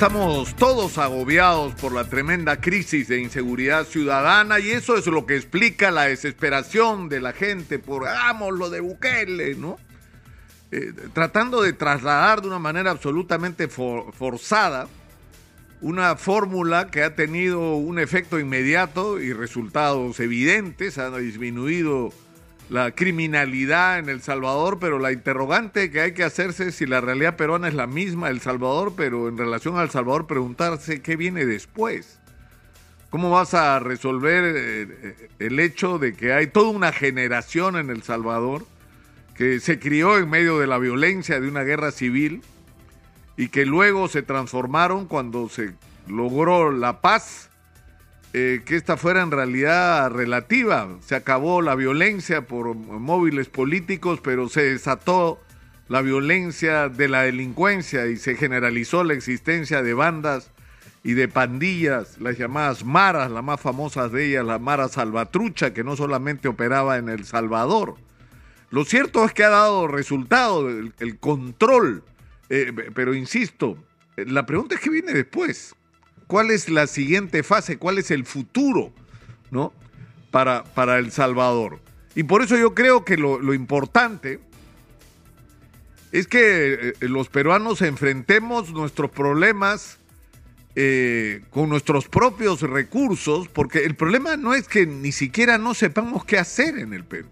Estamos todos agobiados por la tremenda crisis de inseguridad ciudadana y eso es lo que explica la desesperación de la gente por, hagamos lo de Bukele, ¿no? Eh, tratando de trasladar de una manera absolutamente forzada una fórmula que ha tenido un efecto inmediato y resultados evidentes, ha disminuido la criminalidad en El Salvador, pero la interrogante que hay que hacerse es si la realidad peruana es la misma El Salvador, pero en relación al Salvador preguntarse qué viene después. ¿Cómo vas a resolver eh, el hecho de que hay toda una generación en El Salvador que se crió en medio de la violencia de una guerra civil y que luego se transformaron cuando se logró la paz eh, que esta fuera en realidad relativa. Se acabó la violencia por móviles políticos, pero se desató la violencia de la delincuencia y se generalizó la existencia de bandas y de pandillas, las llamadas maras, las más famosas de ellas, la mara salvatrucha, que no solamente operaba en El Salvador. Lo cierto es que ha dado resultado el, control, eh, pero insisto, la pregunta es qué viene después cuál es la siguiente fase, cuál es el futuro, ¿no? Para, para El Salvador. Y por eso yo creo que lo, importante es que eh, los peruanos enfrentemos nuestros problemas eh, con nuestros propios recursos, porque el problema no es que ni siquiera no sepamos qué hacer en el Perú.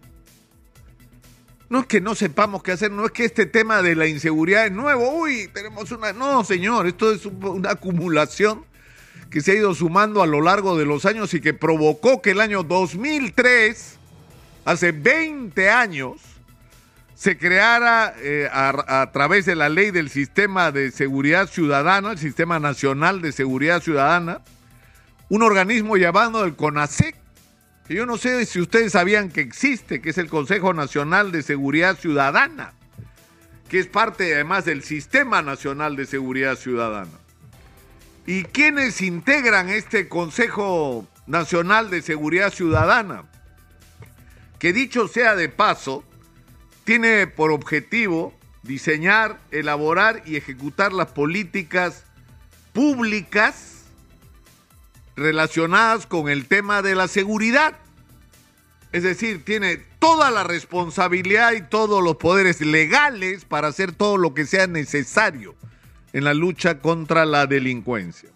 No es que no sepamos qué hacer, no es que este tema de la inseguridad es nuevo, uy, tenemos una... No, señor, esto es una acumulación que se ha ido sumando a lo largo de los años y que provocó que el año 2003, hace 20 años, se creara eh, a, través de la ley del Sistema de Seguridad Ciudadana, el Sistema Nacional de Seguridad Ciudadana, un organismo llamado el CONASEC, que yo no sé si ustedes sabían que existe, que es el Consejo Nacional de Seguridad Ciudadana, que es parte además del Sistema Nacional de Seguridad Ciudadana. ¿Y quiénes integran este Consejo Nacional de Seguridad Ciudadana? Que dicho sea de paso, tiene por objetivo diseñar, elaborar y ejecutar las políticas públicas relacionadas con el tema de la seguridad. Es decir, tiene toda la responsabilidad y todos los poderes legales para hacer todo lo que sea necesario en la lucha contra la delincuencia.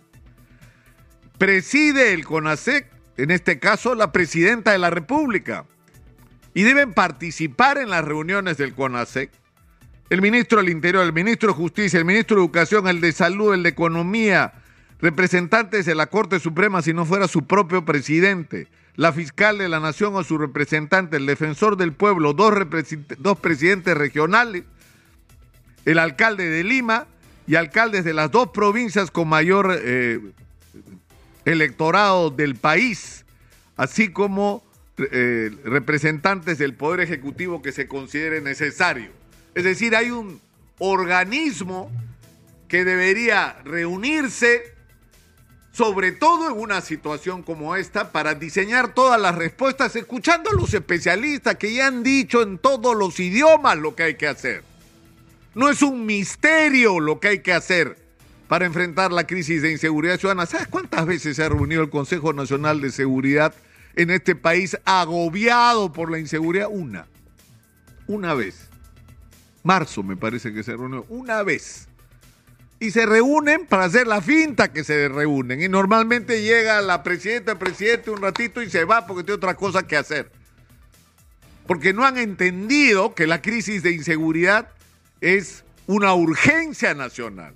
Preside el CONASEC, en este caso la presidenta de la República, y deben participar en las reuniones del CONASEC el ministro del Interior, el ministro de Justicia, el ministro de Educación, el de Salud, el de Economía, representantes de la Corte Suprema si no fuera su propio presidente, la fiscal de la Nación o su representante, el defensor del pueblo, dos, dos presidentes regionales, el alcalde de Lima y alcaldes de las dos provincias con mayor eh, electorado del país, así como eh, representantes del Poder Ejecutivo que se considere necesario. Es decir, hay un organismo que debería reunirse, sobre todo en una situación como esta, para diseñar todas las respuestas, escuchando a los especialistas que ya han dicho en todos los idiomas lo que hay que hacer. No es un misterio lo que hay que hacer para enfrentar la crisis de inseguridad ciudadana. ¿Sabes cuántas veces se ha reunido el Consejo Nacional de Seguridad en este país agobiado por la inseguridad? Una. Una vez. Marzo me parece que se reunió. Una vez. Y se reúnen para hacer la finta que se reúnen. Y normalmente llega la presidenta, el presidente un ratito y se va porque tiene otra cosa que hacer. Porque no han entendido que la crisis de inseguridad es una urgencia nacional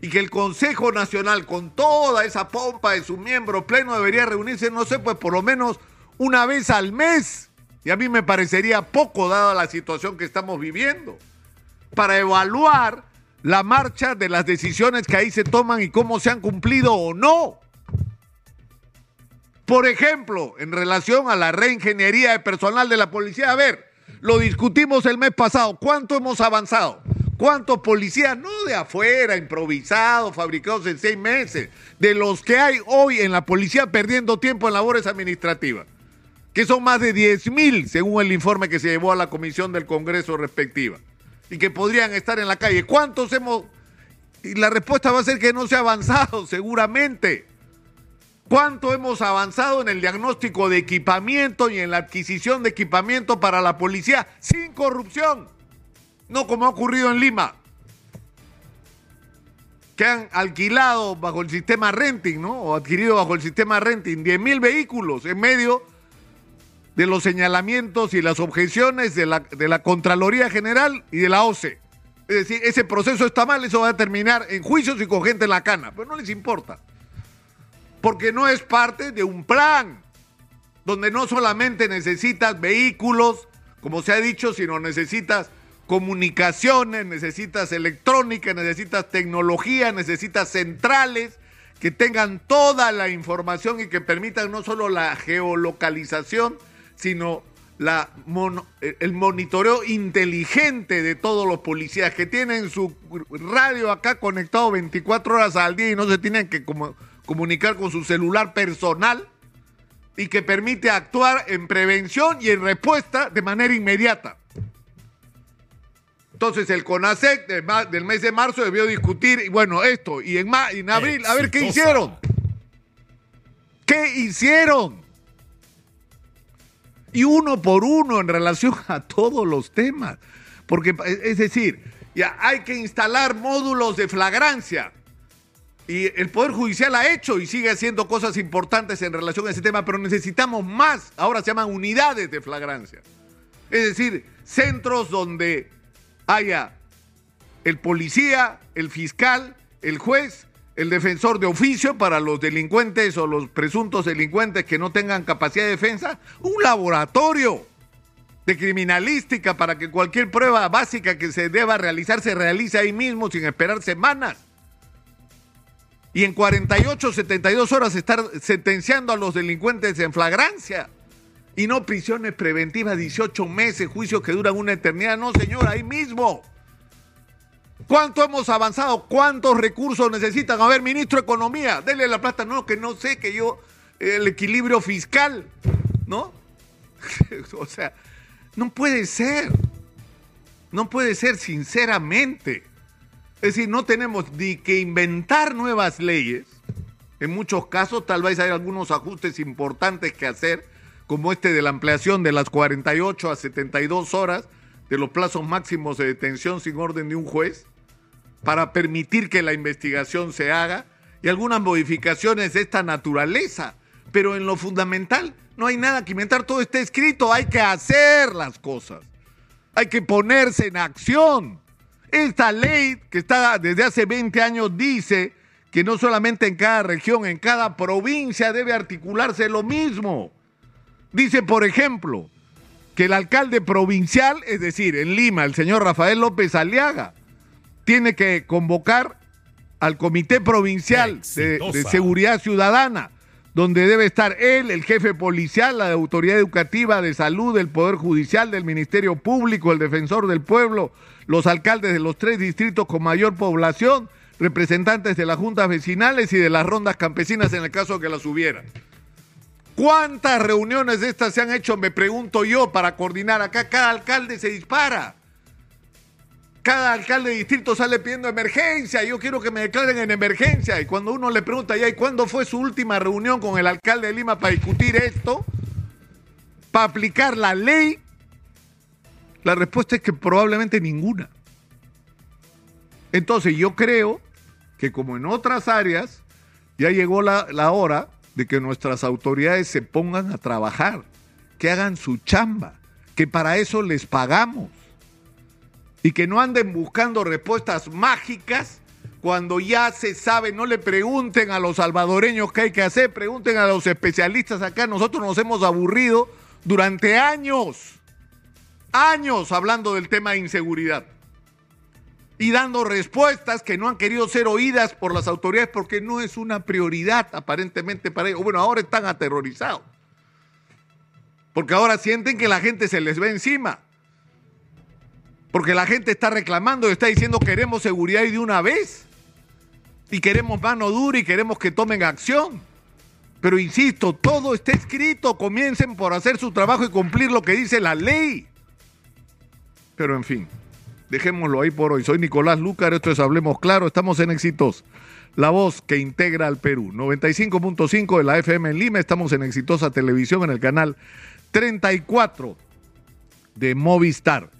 y que el Consejo Nacional, con toda esa pompa de su miembro pleno, debería reunirse, no sé, pues por lo menos una vez al mes. Y a mí me parecería poco dada la situación que estamos viviendo, para evaluar la marcha de las decisiones que ahí se toman y cómo se han cumplido o no. Por ejemplo, en relación a la reingeniería de personal de la policía, a ver, lo discutimos el mes pasado. ¿Cuánto hemos avanzado? ¿Cuántos policías? No de afuera, improvisados, fabricados en seis meses. De los que hay hoy en la policía perdiendo tiempo en labores administrativas. Que son más de 10 mil, según el informe que se llevó a la comisión del Congreso respectiva. Y que podrían estar en la calle. ¿Cuántos hemos Y la respuesta va a ser que no se ha avanzado, seguramente. ¿Cuánto hemos avanzado en el diagnóstico de equipamiento y en la adquisición de equipamiento para la policía sin corrupción? No como ha ocurrido en Lima, que han alquilado bajo el sistema renting, ¿no? O adquirido bajo el sistema renting 10 mil vehículos en medio de los señalamientos y las objeciones de la, de la Contraloría General y de la OCE. Es decir, ese proceso está mal, eso va a terminar en juicios y con gente en la cana, pero no les importa porque no es parte de un plan donde no solamente necesitas vehículos, como se ha dicho, sino necesitas comunicaciones, necesitas electrónica, necesitas tecnología, necesitas centrales que tengan toda la información y que permitan no solo la geolocalización, sino la el monitoreo inteligente de todos los policías que tienen su radio acá conectado 24 horas al día y no se tienen que como comunicar con su celular personal y que permite actuar en prevención y en respuesta de manera inmediata. Entonces el CONASEC del mes de marzo debió discutir, bueno, esto, y en, en abril, a ver qué hicieron. ¿Qué hicieron? Y uno por uno en relación a todos los temas. Porque, es decir, ya hay que instalar módulos de flagrancia y el Poder Judicial ha hecho y sigue haciendo cosas importantes en relación a ese tema, pero necesitamos más. Ahora se llaman unidades de flagrancia. Es decir, centros donde haya el policía, el fiscal, el juez, el defensor de oficio para los delincuentes o los presuntos delincuentes que no tengan capacidad de defensa, un laboratorio de criminalística para que cualquier prueba básica que se deba realizar se realice ahí mismo sin esperar semanas y en 48, 72 horas estar sentenciando a los delincuentes en flagrancia. Y no prisiones preventivas, 18 meses, juicios que duran una eternidad. No, señor, ahí mismo. ¿Cuánto hemos avanzado? ¿Cuántos recursos necesitan? A ver, ministro de Economía, dele la plata. No, que no sé, que yo, el equilibrio fiscal, ¿no? o sea, no puede ser. No puede ser, sinceramente. Es decir, no tenemos ni que inventar nuevas leyes. En muchos casos tal vez hay algunos ajustes importantes que hacer, como este de la ampliación de las 48 a 72 horas de los plazos máximos de detención sin orden de un juez, para permitir que la investigación se haga, y algunas modificaciones de esta naturaleza. Pero en lo fundamental no hay nada que inventar, todo está escrito, hay que hacer las cosas, hay que ponerse en acción. Esta ley que está desde hace 20 años dice que no solamente en cada región, en cada provincia debe articularse lo mismo. Dice, por ejemplo, que el alcalde provincial, es decir, en Lima, el señor Rafael López Aliaga, tiene que convocar al Comité Provincial de, de, Seguridad Ciudadana, donde debe estar él, el jefe policial, la autoridad educativa, de salud, el Poder Judicial, del Ministerio Público, el defensor del pueblo, los alcaldes de los tres distritos con mayor población, representantes de las juntas vecinales y de las rondas campesinas en el caso que las hubiera. ¿Cuántas reuniones de estas se han hecho, me pregunto yo, para coordinar? Acá cada alcalde se dispara. Cada alcalde de distrito sale pidiendo emergencia. Yo quiero que me declaren en emergencia. Y cuando uno le pregunta, ¿y cuándo fue su última reunión con el alcalde de Lima para discutir esto? Para aplicar la ley la respuesta es que probablemente ninguna. Entonces yo creo que como en otras áreas, ya llegó la, hora de que nuestras autoridades se pongan a trabajar, que hagan su chamba, que para eso les pagamos y que no anden buscando respuestas mágicas cuando ya se sabe, no le pregunten a los salvadoreños qué hay que hacer, pregunten a los especialistas acá, nosotros nos hemos aburrido durante años años hablando del tema de inseguridad y dando respuestas que no han querido ser oídas por las autoridades porque no es una prioridad aparentemente para ellos. Bueno, ahora están aterrorizados. Porque ahora sienten que la gente se les ve encima. Porque la gente está reclamando y está diciendo queremos seguridad y de una vez. Y queremos mano dura y queremos que tomen acción. Pero insisto, todo está escrito. Comiencen por hacer su trabajo y cumplir lo que dice la ley. Pero en fin, Dejémoslo ahí por hoy. Soy Nicolás Lucar, esto es Hablemos Claro, estamos en Éxitos. La voz que integra al Perú. 95.5 de la FM en Lima, estamos en Exitosa Televisión en el canal 34 de Movistar.